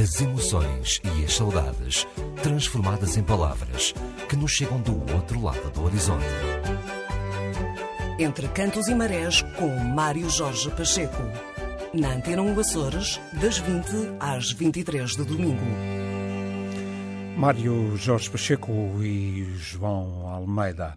As emoções e as saudades transformadas em palavras que nos chegam do outro lado do horizonte. Entre Cantos e Marés, com Mário Jorge Pacheco. Na Antena 1 Açores, das 20 às 23 de domingo. Mário Jorge Pacheco e João Almeida.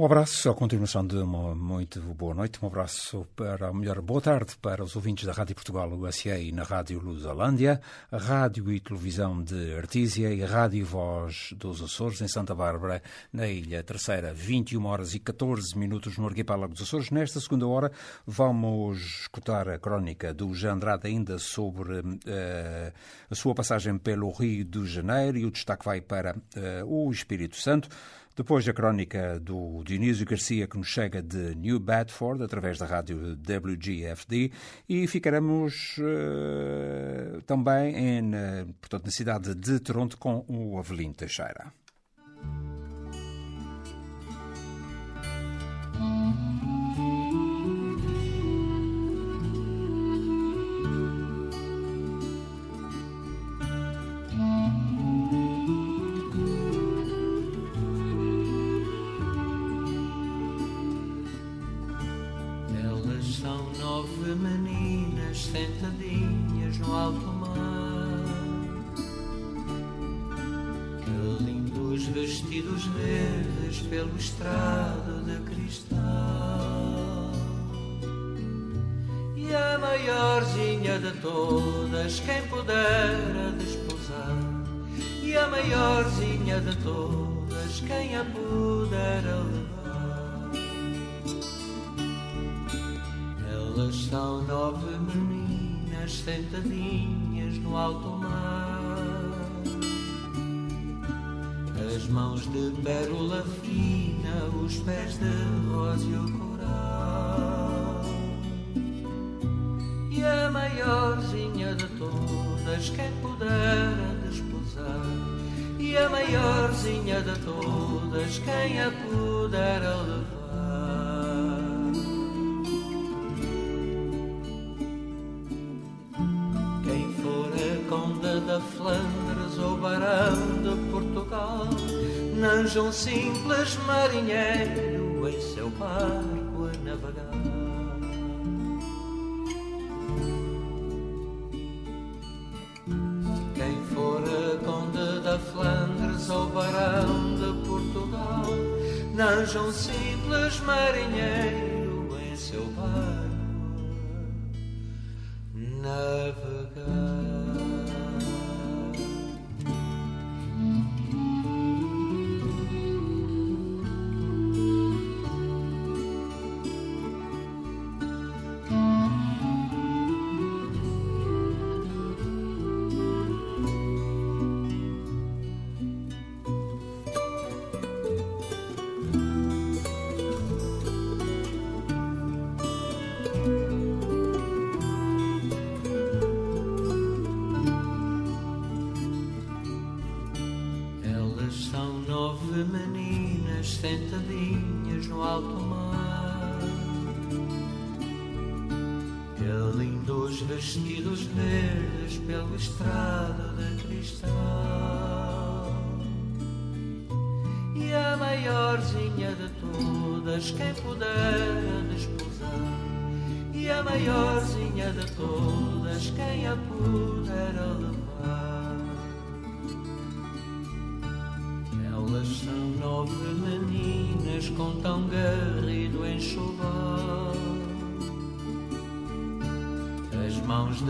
Um abraço, a continuação de uma muito boa noite. Um abraço para, melhor, boa tarde para os ouvintes da Rádio Portugal USA e na Rádio Lusalândia, a Rádio e Televisão de Artísia e Rádio Voz dos Açores em Santa Bárbara, na Ilha Terceira. 21 horas e 14 minutos no arquipélago dos Açores. Nesta segunda hora vamos escutar a crónica do Jean Andrade ainda sobre uh, a sua passagem pelo Rio de Janeiro e o destaque vai para uh, o Espírito Santo. Depois a crónica do Dionísio Garcia, que nos chega de New Bedford, através da rádio WGFD, e ficaremos uh, também em, uh, portanto, na cidade de Toronto com o Avelino Teixeira. Pelo estrado de cristal. E a maiorzinha de todas, quem pudera desposar. E a maiorzinha de todas, quem a pudera levar. São nove meninas sentadinhas no alto mar as mãos de pérola fina, os pés de róseo coral. E a maiorzinha de todas, quem pudera desposar. E a maiorzinha de todas, quem a pudera levar. Simples marinheiro em seu barco a navegar. Quem for a conde da Flandres ou barão de Portugal, nanja um simples marinheiro em seu barco a navegar.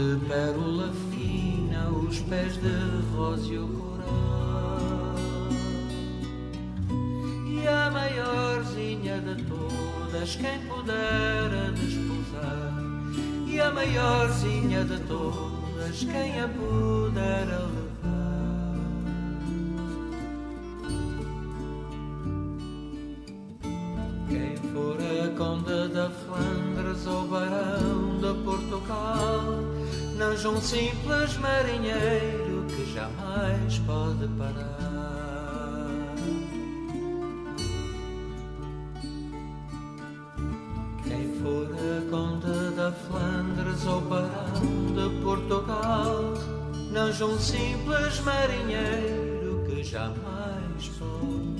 De pérola fina, os pés de róseo coral e a maiorzinha de todas quem pudera desposar e a maiorzinha de todas quem a pudera levar. Não um simples marinheiro que jamais pode parar. Flandres ou barão de Portugal não sou um simples marinheiro que jamais foi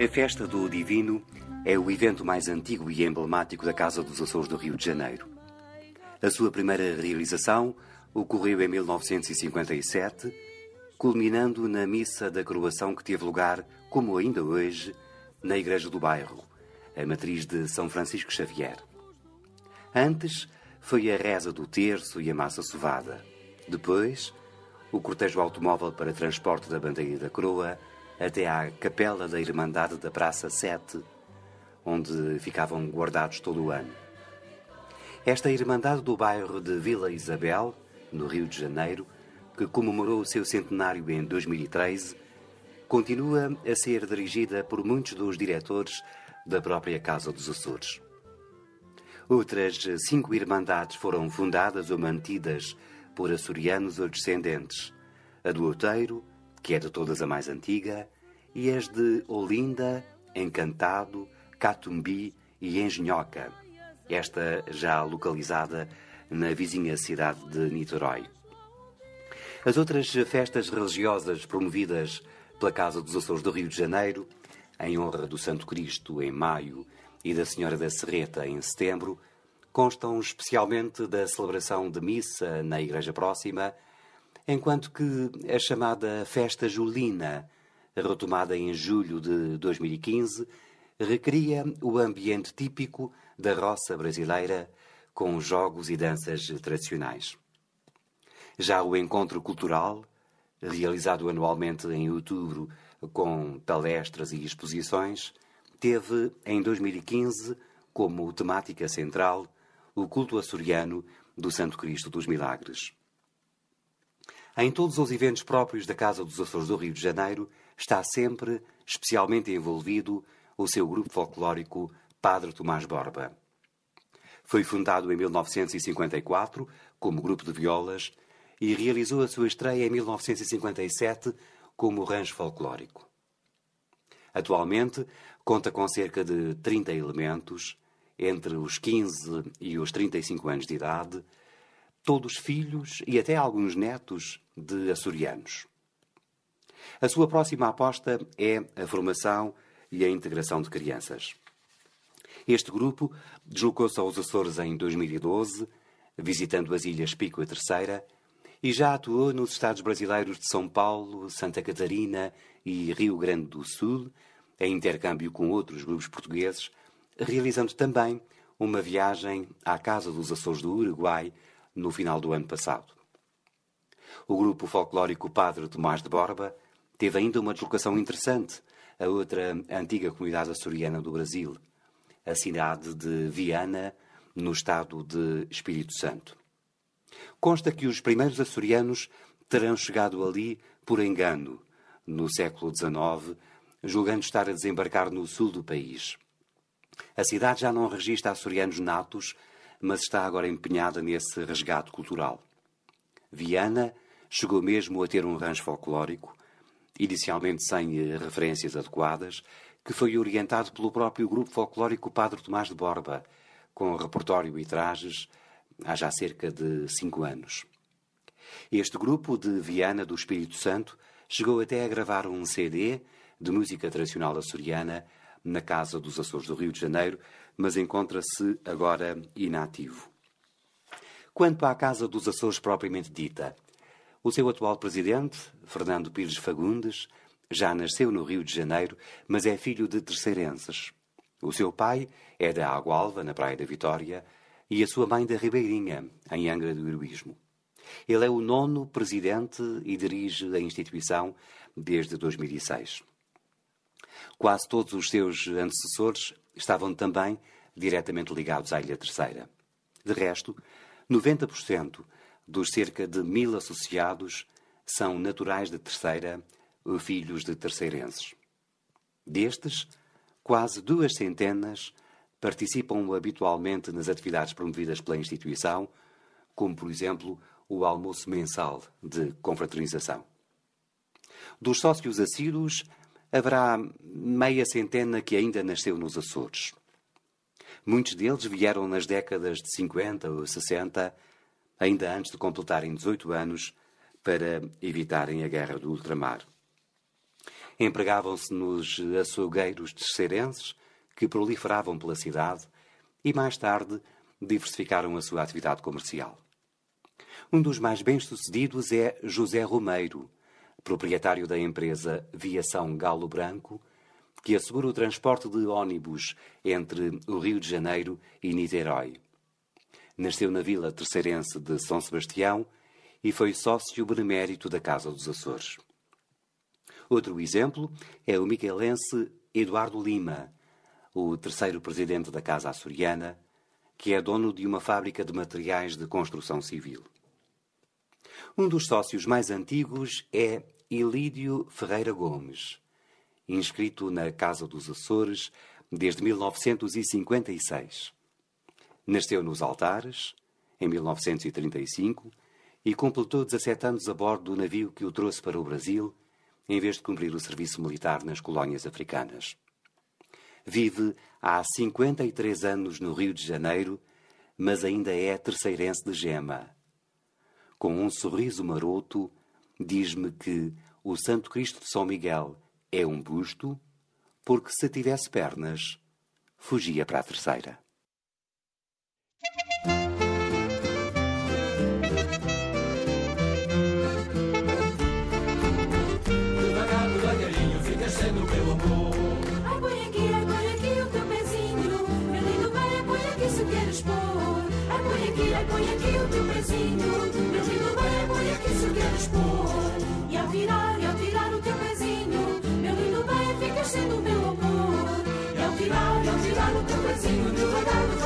A Festa do Divino é o evento mais antigo e emblemático da Casa dos Açores do Rio de Janeiro. A sua primeira realização ocorreu em 1957, culminando na missa da coroação que teve lugar, como ainda hoje, na Igreja do Bairro, a matriz de São Francisco Xavier. Antes foi a reza do terço e a massa sovada. Depois, o cortejo automóvel para transporte da bandeira da coroa até à capela da Irmandade da Praça 7, onde ficavam guardados todo o ano. Esta Irmandade do bairro de Vila Isabel, no Rio de Janeiro, que comemorou o seu centenário em 2013, continua a ser dirigida por muitos dos diretores da própria Casa dos Açores. Outras cinco irmandades foram fundadas ou mantidas por açorianos ou descendentes. A do Outeiro, que é de todas a mais antiga, e as de Olinda, Encantado, Catumbi e Engenhoca, esta já localizada na vizinha cidade de Niterói. As outras festas religiosas promovidas pela Casa dos Açores do Rio de Janeiro, em honra do Santo Cristo em maio e da Senhora da Serreta em setembro, constam especialmente da celebração de missa na igreja próxima, enquanto que a chamada Festa Julina, retomada em julho de 2015, recria o ambiente típico da roça brasileira com jogos e danças tradicionais. Já o encontro cultural, realizado anualmente em outubro com palestras e exposições, teve em 2015 como temática central o culto açoriano do Santo Cristo dos Milagres. Em todos os eventos próprios da Casa dos Açores do Rio de Janeiro está sempre especialmente envolvido o seu grupo folclórico Padre Tomás Borba. Foi fundado em 1954 como grupo de violas e realizou a sua estreia em 1957 como rancho folclórico. Atualmente conta com cerca de 30 elementos, entre os 15 e os 35 anos de idade, todos filhos e até alguns netos de açorianos. A sua próxima aposta é a formação e a integração de crianças. Este grupo deslocou-se aos Açores em 2012, visitando as ilhas Pico e Terceira, e já atuou nos estados brasileiros de São Paulo, Santa Catarina e Rio Grande do Sul, em intercâmbio com outros grupos portugueses, realizando também uma viagem à Casa dos Açores do Uruguai no final do ano passado. O grupo folclórico Padre Tomás de Borba teve ainda uma deslocação interessante a outra antiga comunidade açoriana do Brasil, a cidade de Viana, no estado de Espírito Santo. Consta que os primeiros açorianos terão chegado ali por engano, no século XIX, julgando estar a desembarcar no sul do país. A cidade já não registra açorianos natos mas está agora empenhada nesse resgate cultural. Viana chegou mesmo a ter um rancho folclórico, inicialmente sem eh, referências adequadas, que foi orientado pelo próprio grupo folclórico Padre Tomás de Borba, com repertório e trajes há já cerca de cinco anos. Este grupo de Viana do Espírito Santo chegou até a gravar um CD de música tradicional açoriana na Casa dos Açores do Rio de Janeiro, mas encontra-se agora inativo. Quanto à Casa dos Açores propriamente dita, o seu atual presidente, Fernando Pires Fagundes, já nasceu no Rio de Janeiro, mas é filho de terceirenses. O seu pai é da Água Alva, na Praia da Vitória, e a sua mãe da Ribeirinha, em Angra do Heroísmo. Ele é o nono presidente e dirige a instituição desde 2006. Quase todos os seus antecessores estavam também diretamente ligados à Ilha Terceira. De resto, 90% dos cerca de mil associados são naturais de Terceira, filhos de terceirenses. Destes, quase duas centenas participam habitualmente nas atividades promovidas pela instituição, como, por exemplo, o almoço mensal de confraternização. Dos sócios assíduos, haverá meia centena que ainda nasceu nos Açores. Muitos deles vieram nas décadas de 50 ou 60, ainda antes de completarem 18 anos, para evitarem a guerra do ultramar. Empregavam-se nos açougueiros terceirenses, que proliferavam pela cidade, e mais tarde diversificaram a sua atividade comercial. Um dos mais bem-sucedidos é José Romeiro, proprietário da empresa Viação Galo Branco, que assegura o transporte de ônibus entre o Rio de Janeiro e Niterói. Nasceu na vila terceirense de São Sebastião e foi sócio benemérito da Casa dos Açores. Outro exemplo é o miquelense Eduardo Lima, o terceiro presidente da Casa Açoriana, que é dono de uma fábrica de materiais de construção civil. Um dos sócios mais antigos é Ilídio Ferreira Gomes, inscrito na Casa dos Açores desde 1956. Nasceu nos Altares, em 1935, e completou 17 anos a bordo do navio que o trouxe para o Brasil, em vez de cumprir o serviço militar nas colónias africanas. Vive há 53 anos no Rio de Janeiro, mas ainda é terceirense de gema. Com um sorriso maroto, diz-me que o Santo Cristo de São Miguel é um busto, porque se tivesse pernas, fugia para a terceira. Tirar o teu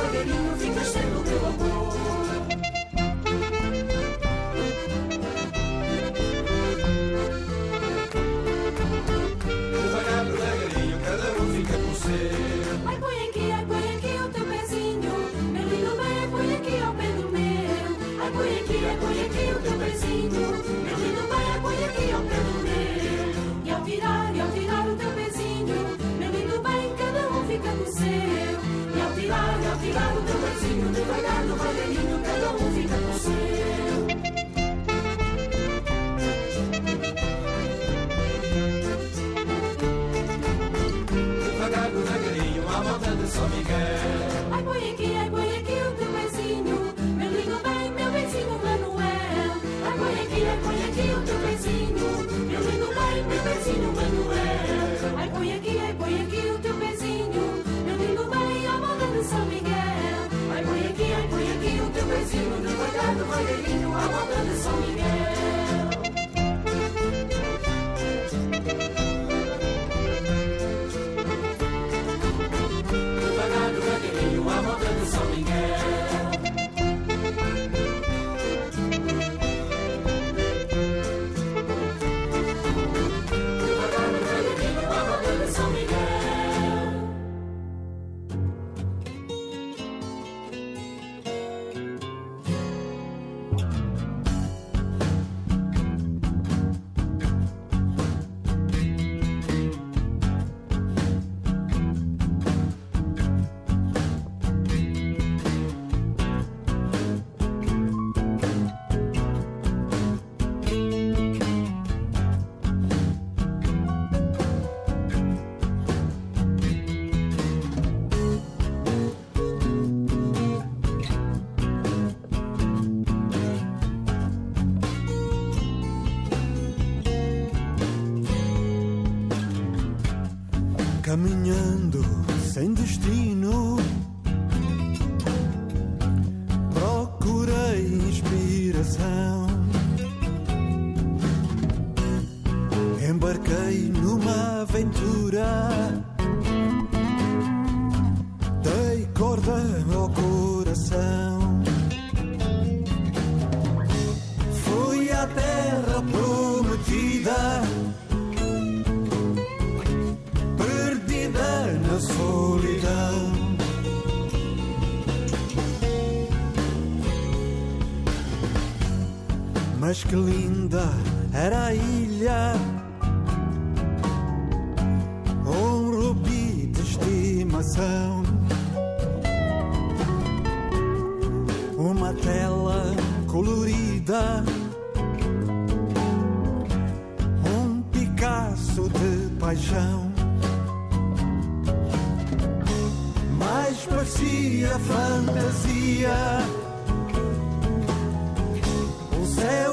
Miguel. Ai, põe aqui, ai, põe aqui o teu pezinho. Meu lindo bem, meu benzinho Manuel. Ai, põe aqui, ai, põe aqui o teu pezinho. Meu lindo bem, meu benzinho Manuel. Ai, põe aqui, ai, põe aqui o teu pezinho. Meu lindo bem, à volta de São Miguel. Ai, põe aqui, ai, põe aqui o teu pezinho. Devagar, devagarinho, à volta de São Miguel. Caminhando sem destino, Mas que linda era a ilha. Um rubi de estimação. Uma tela colorida. Um Picasso de paixão. Mais parecia fantasia. O céu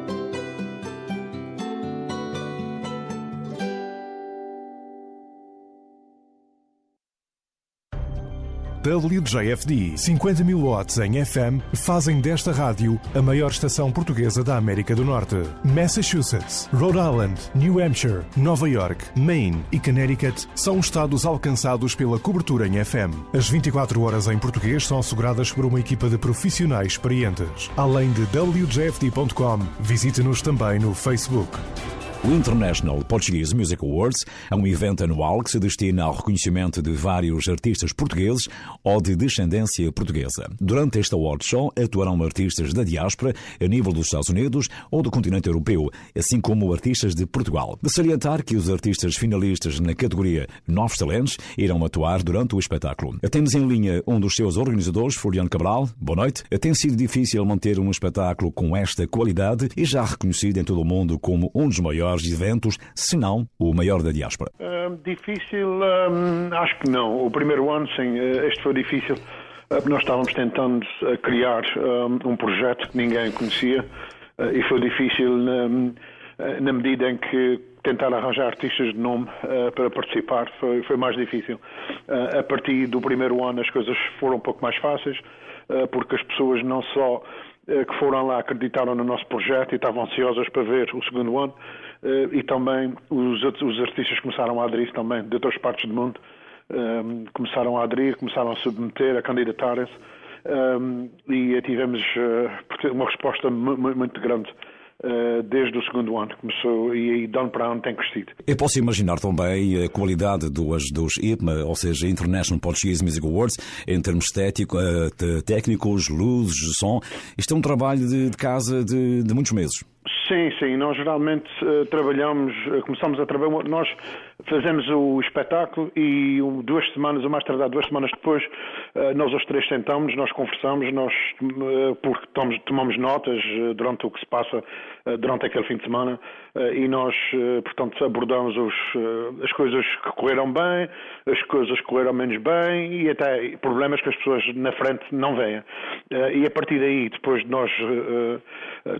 WJFD 50 mil watts em FM fazem desta rádio a maior estação portuguesa da América do Norte. Massachusetts, Rhode Island, New Hampshire, Nova York, Maine e Connecticut são estados alcançados pela cobertura em FM. As 24 horas em português são asseguradas por uma equipa de profissionais experientes. Além de WJFD.com, visite-nos também no Facebook. O International Portuguese Music Awards é um evento anual que se destina ao reconhecimento de vários artistas portugueses ou de descendência portuguesa. Durante este award show atuarão artistas da diáspora a nível dos Estados Unidos ou do continente europeu, assim como artistas de Portugal. De salientar que os artistas finalistas na categoria Novos Talentos irão atuar durante o espetáculo. Temos em linha um dos seus organizadores, Floriano Cabral. Boa noite. Tem sido difícil manter um espetáculo com esta qualidade e já reconhecido em todo o mundo como um dos maiores eventos, se não o maior da diáspora. Uh, difícil, um, acho que não. O primeiro ano, sim, uh, este foi difícil. Uh, nós estávamos tentando uh, criar um, um projeto que ninguém conhecia e foi difícil um, uh, na medida em que tentar arranjar artistas de nome uh, para participar foi, foi mais difícil. Uh, a partir do primeiro ano as coisas foram um pouco mais fáceis, uh, porque as pessoas não só que foram lá acreditaram no nosso projeto e estavam ansiosas para ver o segundo ano, e também os, os artistas começaram a aderir também de outras partes do mundo, um, começaram a aderir, começaram a submeter, a candidatarem-se, um, e tivemos uh, uma resposta muito grande desde o segundo ano que começou e aí de ano para ano tem crescido. Eu posso imaginar também a qualidade dos, dos IPMA, ou seja, International Portuguese Music Awards, em termos estético, uh, técnicos, luzes, som. Isto é um trabalho de, de casa de, de muitos meses. Sim, sim. Nós geralmente uh, trabalhamos, começamos a trabalhar, nós fazemos o espetáculo e duas semanas, ou mais tardar duas semanas depois, uh, nós os três sentamos, nós conversamos, nós porque tomamos, tomamos notas durante o que se passa durante aquele fim de semana e nós, portanto, abordamos os, as coisas que correram bem, as coisas que correram menos bem e até problemas que as pessoas na frente não veem. E a partir daí, depois de nós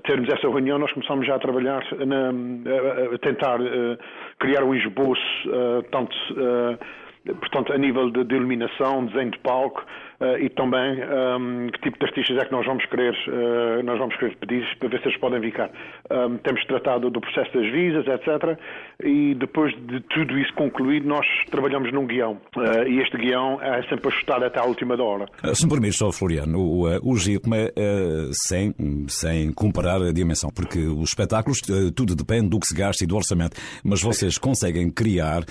termos essa reunião, nós começamos já a trabalhar, na, a tentar criar um esboço, tanto portanto, a nível de, de iluminação, desenho de palco, e também um, que tipo de artistas é que nós vamos querer, uh, nós vamos querer pedir para ver se eles podem ficar. Um, temos tratado do processo das visas, etc. E depois de tudo isso concluído, nós trabalhamos num guião. Uh, e este guião é sempre ajustado até à última hora. Se me permite, só Floriano, o, o GIPMA, sem, sem comparar a dimensão, porque os espetáculos, tudo depende do que se gasta e do orçamento, mas vocês conseguem criar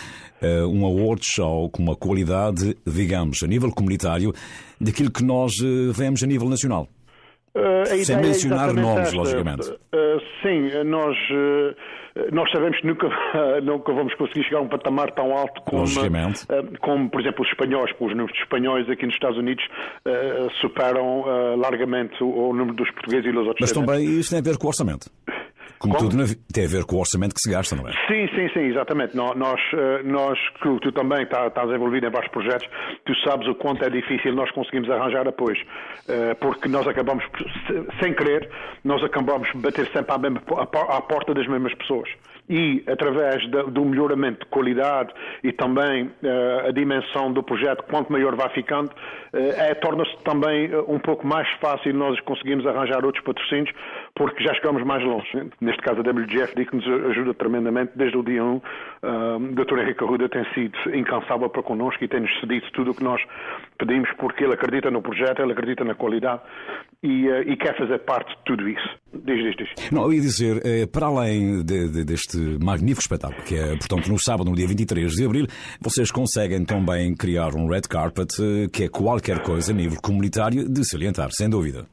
um award show com uma qualidade, digamos, a nível comunitário, daquilo que nós uh, vemos a nível nacional. Uh, Sem é mencionar nomes, esta. logicamente. Uh, sim, nós, nós sabemos que nunca, nunca vamos conseguir chegar a um patamar tão alto como, como por exemplo, os espanhóis, os números de espanhóis aqui nos Estados Unidos superam largamente o, número dos portugueses e dos outros. Mas também isso tem a ver com o orçamento. Como, Como, tudo tem a ver com o orçamento que se gasta, não é? Sim, sim, sim, exatamente. Nós, eh, nós que tu também tá, estás envolvido em vários projetos, tu sabes o quanto é difícil nós conseguimos arranjar apoios. Eh, porque nós acabamos, sem querer, nós acabamos bater sempre à, mesma, à porta das mesmas pessoas e através do melhoramento de qualidade e também uh, a dimensão do projeto, quanto maior vai ficando, uh, é, torna-se também um pouco mais fácil nós conseguirmos arranjar outros patrocínios, porque já chegamos mais longe. Neste caso, a WGF que nos ajuda tremendamente desde o dia 1. Uh, o Dr. Henrique Arruda tem sido incansável para connosco e tem-nos cedido tudo o que nós pedimos, porque ele acredita no projeto, ele acredita na qualidade e, uh, e quer fazer parte de tudo isso. Diz, diz, diz. Não, eu ia dizer, eh, para além de, de, deste magnífico espetáculo, que é, portanto, no sábado, no dia 23 de abril, vocês conseguem também criar um red carpet, eh, que é qualquer coisa a nível comunitário de salientar, sem dúvida.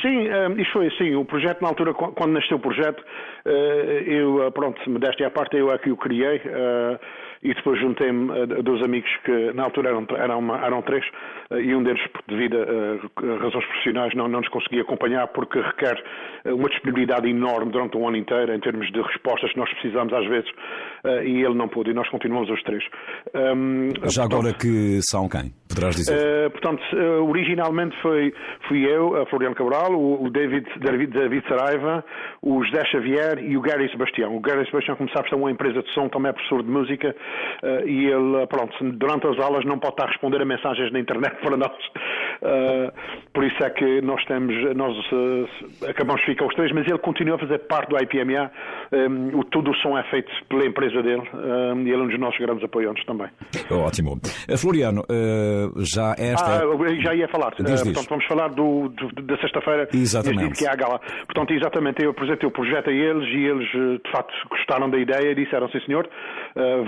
Sim, um, isto foi assim. O projeto, na altura, quando nasceu o projeto, uh, eu, pronto, modéstia à parte, eu é que o criei. E depois juntei-me a dois amigos que na altura eram, eram, eram três eh, e um deles, devido a razões profissionais, não, não nos conseguia acompanhar porque requer eh, uma disponibilidade enorme durante um ano inteiro em termos de respostas que nós precisamos às vezes eh, e ele não pôde e nós continuamos os três. Um, Já portanto, agora que são quem? Poderás dizer? Uh, portanto, originalmente foi, fui eu, a Floriano Cabral, o, David, David, David Saraiva, o José Xavier e o Gary Sebastião. O Gary Sebastião, como sabes, é uma empresa de som, também é professor de música uh, e ele, pronto, durante as aulas não pode estar a responder a mensagens na internet para nós. Uh, por isso é que nós temos, nós uh, acabamos de ficar os três, mas ele continua a fazer parte do IPMA. Um, o, todo o som é feito pela empresa dele um, e ele é um dos nossos grandes apoiantes também. Ótimo. Floriano, já esta. Ah, já ia falar. Diz, diz. Portanto, vamos falar do, do da sexta-feira. Exatamente. Que é a gala. Portanto, exatamente, eu apresentei o projeto a eles e eles, de facto, gostaram da ideia e disseram, sim senhor,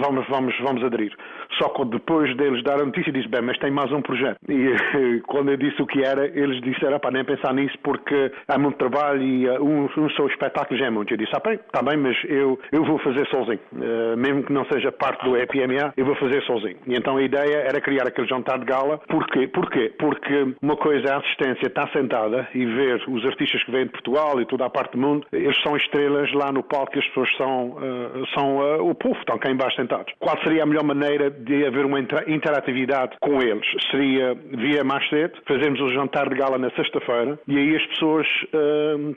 vamos, vamos, vamos aderir. Só que depois deles dar a notícia, disse, bem, mas tem mais um projeto. E quando eu disse o que era, eles disseram, para nem pensar nisso porque há muito trabalho e uh, um, um só espetáculo já é muito. Eu disse, ah, bem, está bem, mas eu, eu vou fazer sozinho. Uh, mesmo que não seja parte do EPMA, eu vou fazer sozinho. E então a ideia era criar aquele jantar de gala. Porquê? Porquê? Porque uma coisa é a assistência estar sentada e ver os artistas que vêm de Portugal e toda a parte do mundo, eles são estrelas lá no palco e as pessoas são, uh, são uh, o povo, estão cá embaixo sentados. Qual seria a melhor maneira de haver uma interatividade com eles? Seria via mais cedo, fazermos o jantar de gala na sexta-feira e aí as pessoas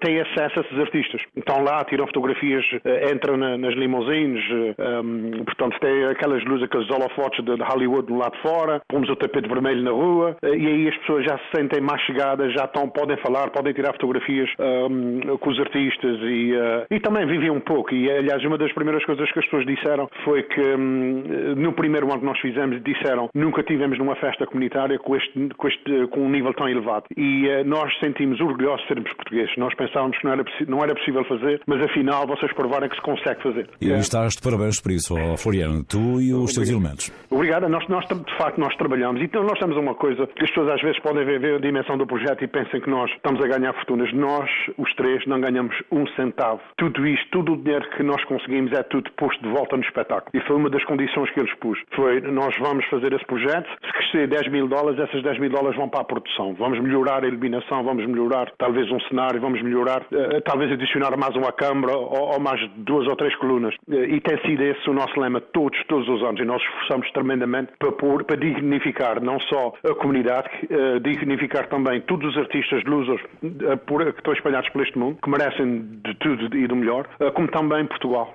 têm acesso a esses artistas. Estão lá, tiram fotografias, uh, entram na, nas limousines, uh, um, portanto tem aquelas luzes, aqueles holofotes de, de Hollywood lado de fora, pomos o tapete vermelho na rua e aí as pessoas já se sentem mais chegadas, já estão, podem falar, podem tirar fotografias um, com os artistas e, e também vivem um pouco. E aliás, uma das primeiras coisas que as pessoas disseram foi que um, no primeiro ano que nós fizemos, disseram nunca tivemos numa festa comunitária com este, com este com um nível tão elevado. E uh, nós sentimos orgulhosos de sermos portugueses. Nós pensávamos que não era, não era possível fazer, mas afinal vocês provaram que se consegue fazer. E é. estás de parabéns por isso, Floriano, tu e os teus elementos. Obrigado. Nós, nós, de facto, nós trabalhamos. Então nós temos uma coisa que as pessoas às vezes podem ver, ver a dimensão do projeto e pensam que nós estamos a ganhar fortunas. Nós, os três, não ganhamos um centavo. Tudo isto, todo o dinheiro que nós conseguimos é tudo posto de volta no espetáculo. E foi uma das condições que eles pus. Foi, nós vamos fazer esse projeto, se oferecer 10 mil dólares, essas 10 mil dólares vão para a produção. Vamos melhorar a iluminação, vamos melhorar talvez um cenário, vamos melhorar, uh, talvez adicionar mais uma câmara ou, ou, mais duas ou três colunas. Uh, e tem sido esse o nosso lema todos, todos os anos. E nós esforçamos tremendamente para, pôr, para dignificar não só a comunidade, uh, dignificar também todos os artistas losers que estão espalhados por este mundo, que merecem de tudo e do melhor, como também Portugal.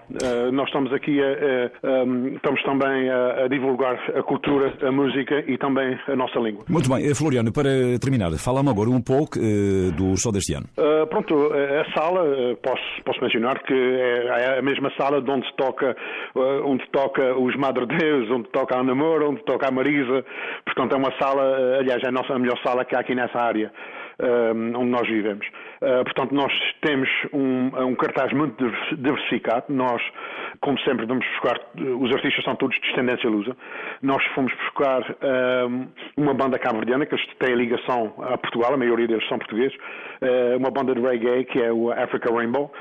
nós estamos aqui a, a, um, estamos também a, a divulgar a cultura, a música e também a nossa língua. Muito bem. Floriano, para terminar, fala-me agora um pouco uh, do show deste ano. Uh, pronto, a sala, uh, posso, posso mencionar que é, é, a mesma sala de onde toca, onde toca os Madre Deus, onde toca a Namor, onde toca a Marisa. Portanto, é uma sala, aliás, é a nossa a melhor sala que há aqui nessa área. onde nós vivemos. portanto, nós temos um, um cartaz muito diversificado. Nós como sempre, vamos buscar, os artistas são todos de descendência lusa. Nós fomos buscar um, uma banda cabo-verdiana, que tem ligação a Portugal, a maioria deles são portugueses, uma banda de reggae, que é o Africa Rainbow.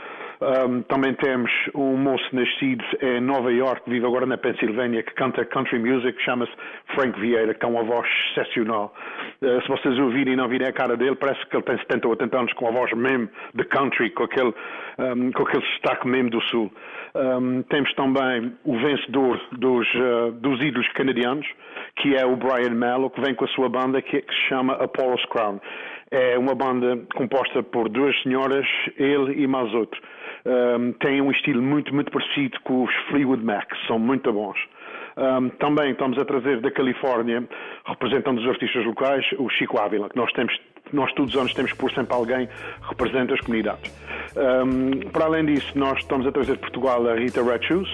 Um, também temos um moço nascido em Nova York, vive agora na Pensilvânia, que canta country music, chama-se Frank Vieira, que tem uma voz excepcional. Uh, se vocês ouvirem e não virem a cara dele, parece que ele tem 70 ou 80 anos com a voz mesmo de country, com aquele, um, com aquele sotaque mesmo do Sul. Um, temos também o vencedor dos, uh, dos ídolos canadianos, que é o Brian Mello, que vem com a sua banda que, que se chama Apollo's Crown. É uma banda composta por duas senhoras, ele e mais outro. Um, tem um estilo muito, muito parecido com os Fleetwood Mac, são muito bons. Um, também estamos a trazer da Califórnia, representando os artistas locais, o Chico Ávila, que nós temos nós todos os anos temos pôr sempre alguém que represente as comunidades. Um, para além disso, nós estamos a trazer de Portugal a Rita Red Shoes,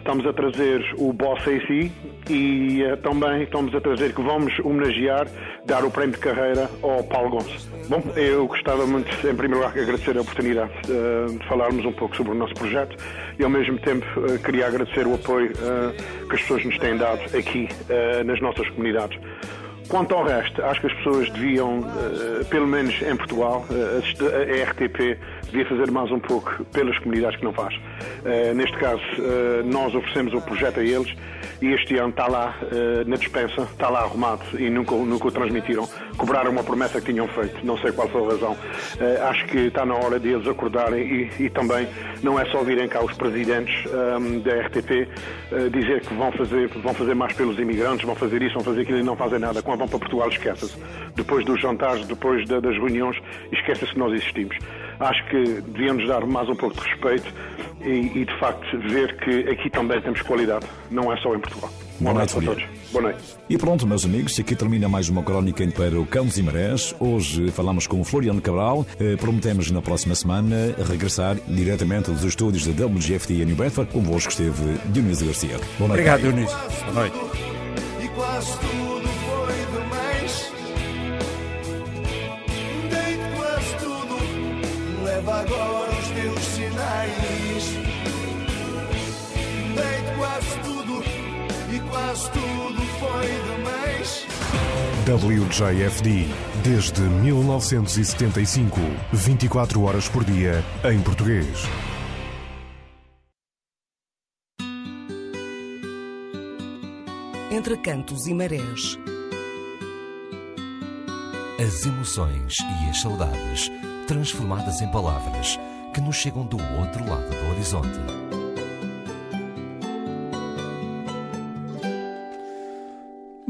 estamos a trazer o Boss AC e uh, também estamos a trazer que vamos homenagear, dar o prémio de carreira ao Paulo Gonçalves. Bom, eu gostava muito, em primeiro lugar, de agradecer a oportunidade uh, de falarmos um pouco sobre o nosso projeto e, ao mesmo tempo, uh, queria agradecer o apoio que as pessoas nos têm dado aqui nas nossas comunidades. Quanto ao resto, acho que as pessoas deviam, pelo menos em Portugal, a RTP devia fazer mais um pouco pelas comunidades que não faz. neste caso, nós oferecemos o projeto a eles e este ano está lá uh, na dispensa, está lá arrumado e nunca, nunca o transmitiram. Cobraram uma promessa que tinham feito, não sei qual foi a razão. Uh, acho que está na hora de eles acordarem e, e também não é só virem cá os presidentes um, ehm, da RTP uh, dizer que vão fazer, vão fazer mais pelos imigrantes, vão fazer isso, vão fazer aquilo e não fazem nada. Quando vão para Portugal, esquecem-se. Depois dos jantares, depois das reuniões, esquecem-se que nós existimos. Acho que devíamos dar mais um pouco de respeito e, e, de facto ver que aqui também temos qualidade, não é só em Portugal. Boa noite, a todos. Boa noite. E pronto, meus amigos, aqui termina mais uma crónica para o Campos e Marés. Hoje falamos com o Floriano Cabral. Eh, prometemos na próxima semana regressar diretamente dos estúdios da WGFT em New Bedford. Convosco esteve Dionísio Garcia. Boa noite. Obrigado, Dionísio. Boa noite. Quase tudo foi demais. WJFD, desde 1975, 24 horas por dia, em português. Entre cantos e marés. As emoções e as saudades transformadas em palavras que nos chegam do outro lado do horizonte.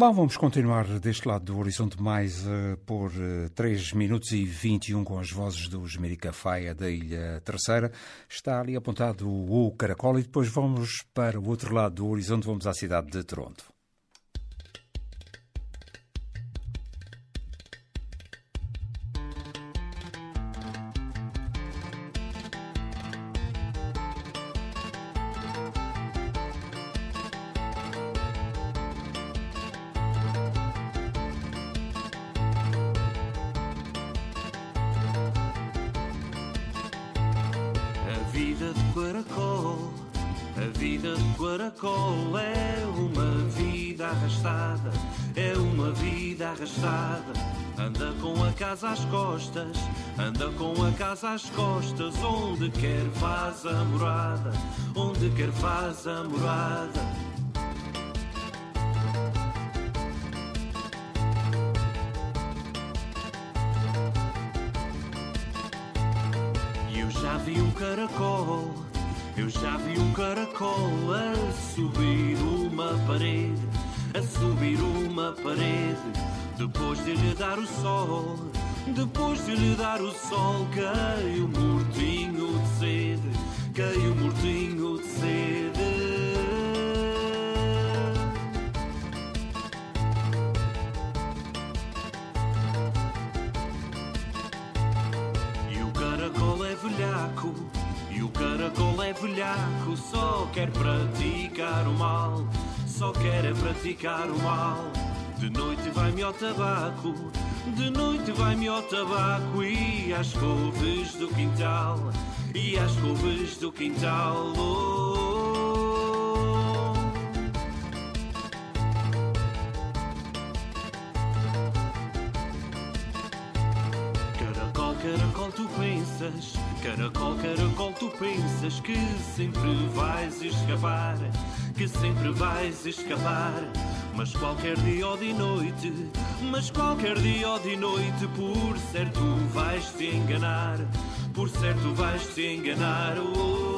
Bom, vamos continuar deste lado do horizonte mais uh, por uh, 3 minutos e 21 com as vozes do Jmerica Faia da Ilha Terceira. Está ali apontado o Caracol e depois vamos para o outro lado do horizonte, vamos à cidade de Toronto. quer faz a morada. Eu já vi um caracol, eu já vi um caracol a subir uma parede, a subir uma parede, depois de lhe dar o sol. Depois de lhe dar o sol, caiu mortinho de sede. O mal. De noite vai-me ao tabaco, de noite vai-me ao tabaco e às couves do quintal, e às couves do quintal. Oh. Sempre vais escapar. Mas qualquer dia ou de noite, mas qualquer dia ou de noite, por certo vais te enganar, por certo vais te enganar. Oh.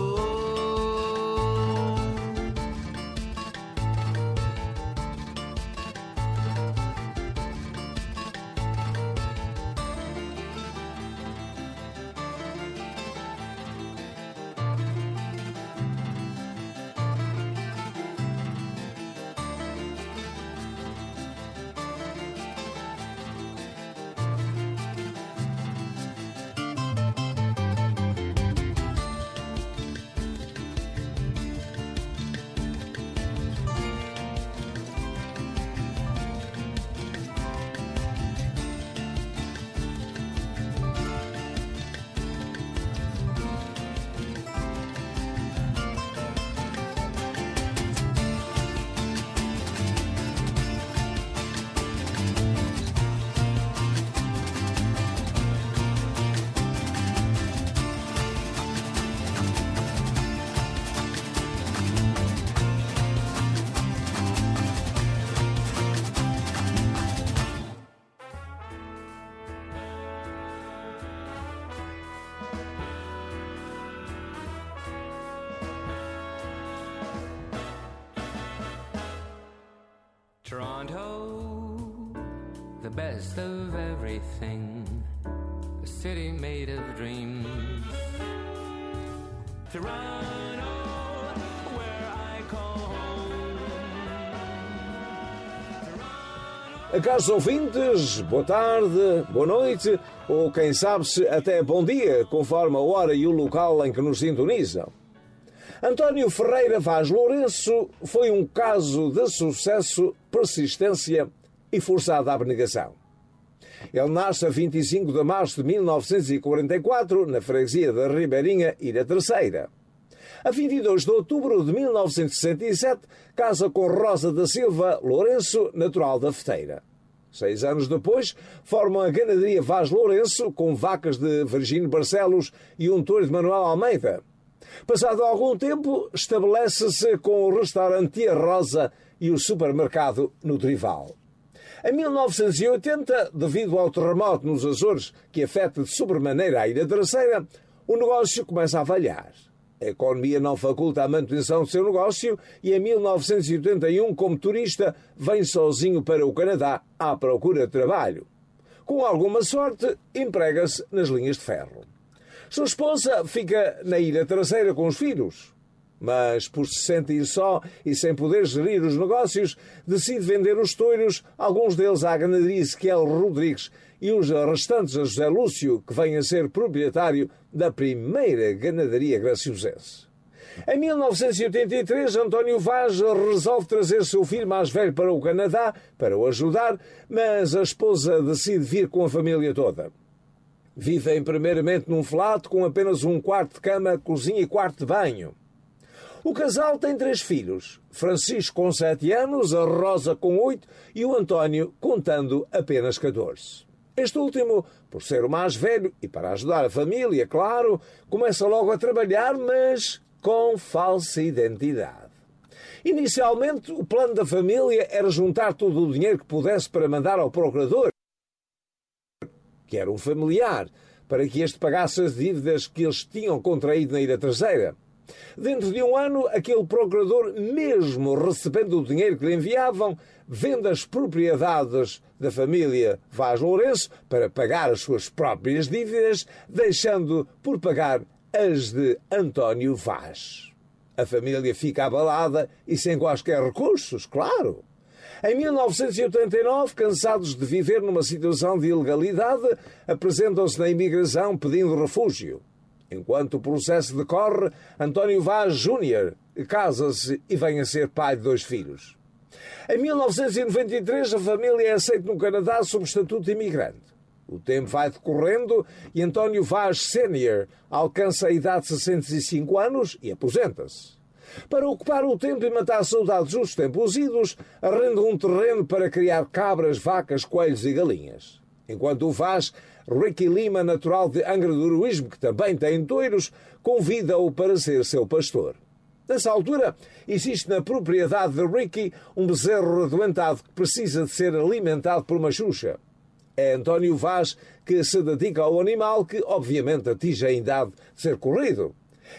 Toronto, the best of everything, a city made of dreams. Toronto, where I call home. Caros ouvintes, boa tarde, boa noite, ou quem sabe se até bom dia, conforme a hora e o local em que nos sintonizam. António Ferreira Vaz Lourenço foi um caso de sucesso, persistência e forçada abnegação. Ele nasce a 25 de março de 1944, na freguesia da Ribeirinha, Ilha Terceira. A 22 de outubro de 1967, casa com Rosa da Silva Lourenço, natural da Feteira. Seis anos depois, formam a ganaderia Vaz Lourenço, com vacas de Virgínio Barcelos e um touro de Manuel Almeida. Passado algum tempo, estabelece-se com o restaurante Tia Rosa e o supermercado no Trival. Em 1980, devido ao terremoto nos Açores, que afeta de sobremaneira a Ilha Terceira, o negócio começa a falhar. A economia não faculta a manutenção do seu negócio e em 1981, como turista, vem sozinho para o Canadá à procura de trabalho. Com alguma sorte, emprega-se nas linhas de ferro. Sua esposa fica na ilha traseira com os filhos, mas por se sentir só e sem poder gerir os negócios, decide vender os touros, alguns deles à ganaderia Ezequiel Rodrigues e os restantes a José Lúcio, que vem a ser proprietário da primeira ganadaria graciosense. Em 1983, António Vaz resolve trazer seu filho mais velho para o Canadá para o ajudar, mas a esposa decide vir com a família toda. Vivem primeiramente num flat com apenas um quarto de cama, cozinha e quarto de banho. O casal tem três filhos: Francisco com sete anos, a Rosa com oito e o António contando apenas 14. Este último, por ser o mais velho e para ajudar a família, claro, começa logo a trabalhar, mas com falsa identidade. Inicialmente, o plano da família era juntar todo o dinheiro que pudesse para mandar ao procurador, que era um familiar, para que este pagasse as dívidas que eles tinham contraído na ilha terceira. Dentro de um ano, aquele procurador, mesmo recebendo o dinheiro que lhe enviavam, vende as propriedades da família Vaz Lourenço para pagar as suas próprias dívidas, deixando por pagar as de António Vaz. A família fica abalada e sem quaisquer recursos, claro. Em 1989, cansados de viver numa situação de ilegalidade, apresentam-se na imigração pedindo refúgio. Enquanto o processo decorre, António Vaz Júnior casa-se e vem a ser pai de dois filhos. Em 1993, a família é aceita no Canadá sob estatuto de imigrante. O tempo vai decorrendo e António Vaz Sênior alcança a idade de 65 anos e aposenta-se. Para ocupar o tempo e matar saudades dos tempos idos, arrenda um terreno para criar cabras, vacas, coelhos e galinhas. Enquanto o Vaz, Ricky Lima, natural de Angra do Heroísmo, que também tem toiros, convida-o para ser seu pastor. Nessa altura, existe na propriedade de Ricky um bezerro adoentado que precisa de ser alimentado por uma xuxa. É António Vaz que se dedica ao animal que, obviamente, atinge a idade de ser corrido.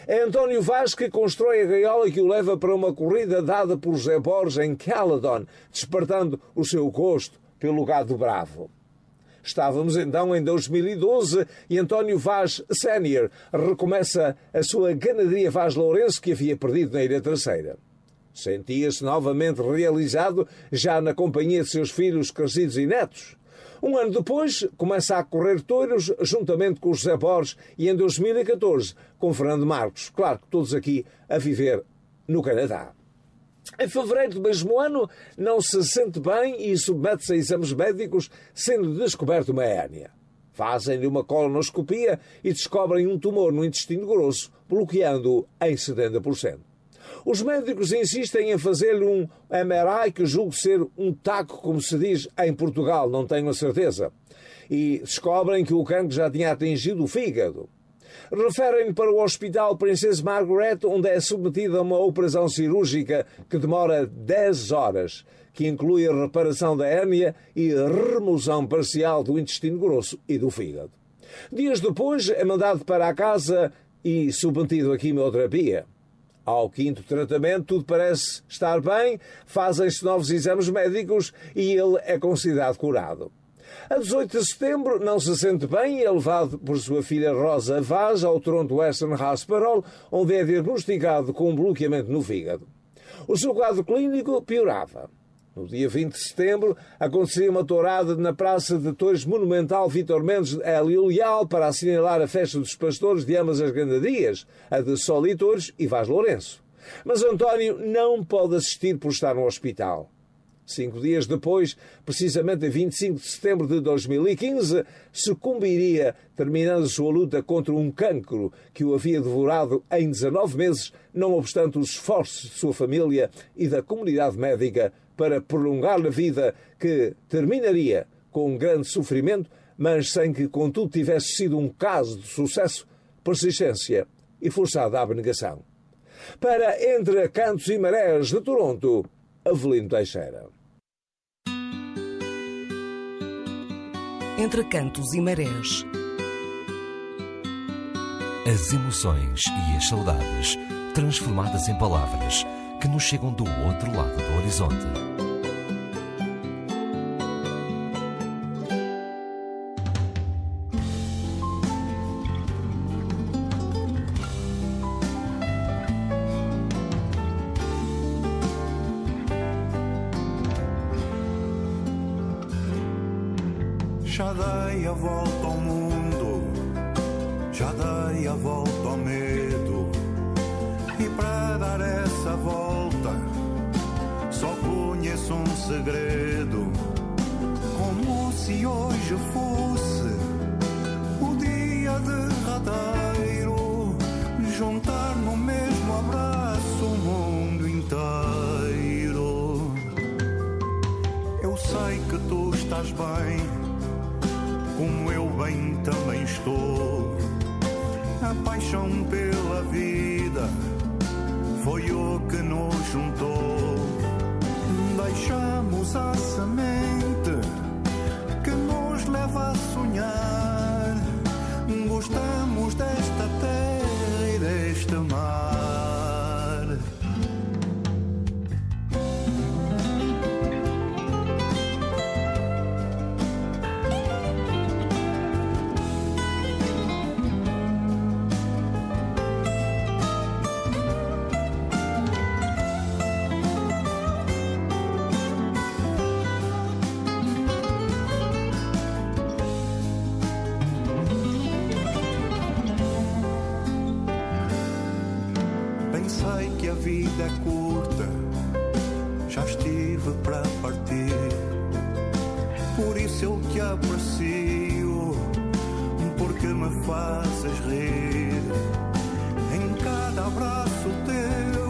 É António Vaz que constrói a gaiola que o leva para uma corrida dada por José Borges em Caledon, despertando o seu gosto pelo gado bravo. Estávamos então em 2012 e António Vaz Sénior recomeça a sua ganaderia Vaz Lourenço que havia perdido na Ilha Terceira. Sentia-se novamente realizado já na companhia de seus filhos crescidos e netos. Um ano depois, começa a correr touros juntamente com José Borges e em 2014 com Fernando Marcos. Claro que todos aqui a viver no Canadá. Em fevereiro do mesmo ano, não se sente bem e submete-se a exames médicos, sendo descoberto uma hérnia. Fazem-lhe uma colonoscopia e descobrem um tumor no intestino grosso, bloqueando-o em 70%. Os médicos insistem em fazer-lhe um MRI que julgo ser um taco, como se diz em Portugal, não tenho a certeza. E descobrem que o cancro já tinha atingido o fígado. Referem-no para o Hospital Princesa Margaret, onde é submetido a uma operação cirúrgica que demora 10 horas, que inclui a reparação da hérnia e a remoção parcial do intestino grosso e do fígado. Dias depois é mandado para a casa e submetido a quimioterapia. Ao quinto tratamento, tudo parece estar bem, fazem-se novos exames médicos e ele é considerado curado. A 18 de setembro, não se sente bem e é levado por sua filha Rosa Vaz ao Toronto Western Hospital, onde é diagnosticado com um bloqueamento no fígado. O seu quadro clínico piorava. No dia 20 de setembro, acontecia uma tourada na Praça de Torres Monumental Vitor Mendes Hélio Leal para assinalar a festa dos pastores de ambas as gandadias, a de Sol e Torres e Vaz Lourenço. Mas António não pode assistir por estar no hospital. Cinco dias depois, precisamente em 25 de setembro de 2015, sucumbiria, terminando sua luta contra um cancro que o havia devorado em 19 meses, não obstante os esforços de sua família e da comunidade médica para prolongar a vida que terminaria com um grande sofrimento, mas sem que, contudo, tivesse sido um caso de sucesso, persistência e forçada abnegação. Para Entre Cantos e Marés de Toronto, Avelino Teixeira. Entre Cantos e Marés. As emoções e as saudades transformadas em palavras que nos chegam do outro lado do horizonte. Já dei a volta ao mundo, já dei a volta ao medo. E para dar essa volta, só conheço um segredo. Como se hoje fosse o dia derradeiro, juntar no mesmo abraço o mundo inteiro. Eu sei que tu estás bem como eu bem também estou. A paixão pela vida foi o que nos juntou. A semente que nos leva a vida é curta, já estive para partir. Por isso eu te aprecio, porque me fazes rir. Em cada abraço teu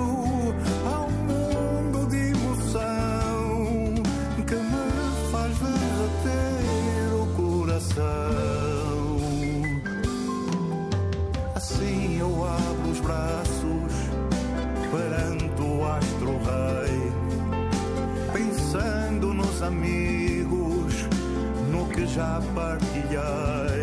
amigos, no que já partilhei.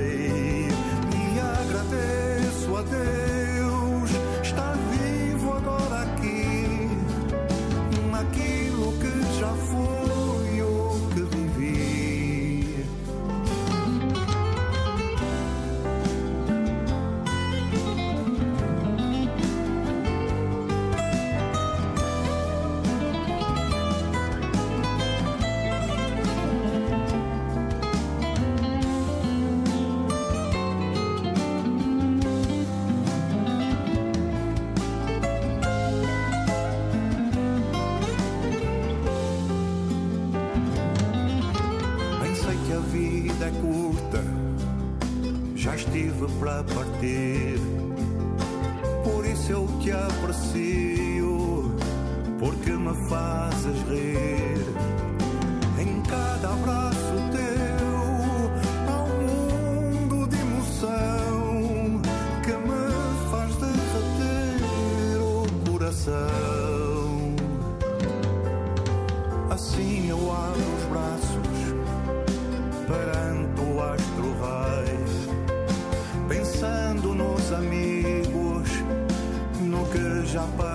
Estive para partir. Por isso eu te aprecio, porque me fazes rir. Já partilhei.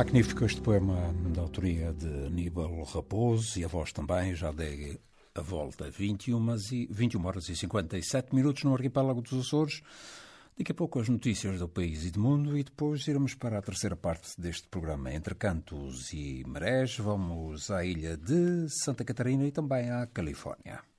Magnífico este poema da autoria de Aníbal Raposo e a voz também, já dei a volta 21, e, 21 horas e 57 minutos no arquipélago dos Açores. Daqui a pouco as notícias do país e do mundo e depois iremos para a terceira parte deste programa. Entre Cantos e Marés, vamos à ilha de Santa Catarina e também à Califórnia.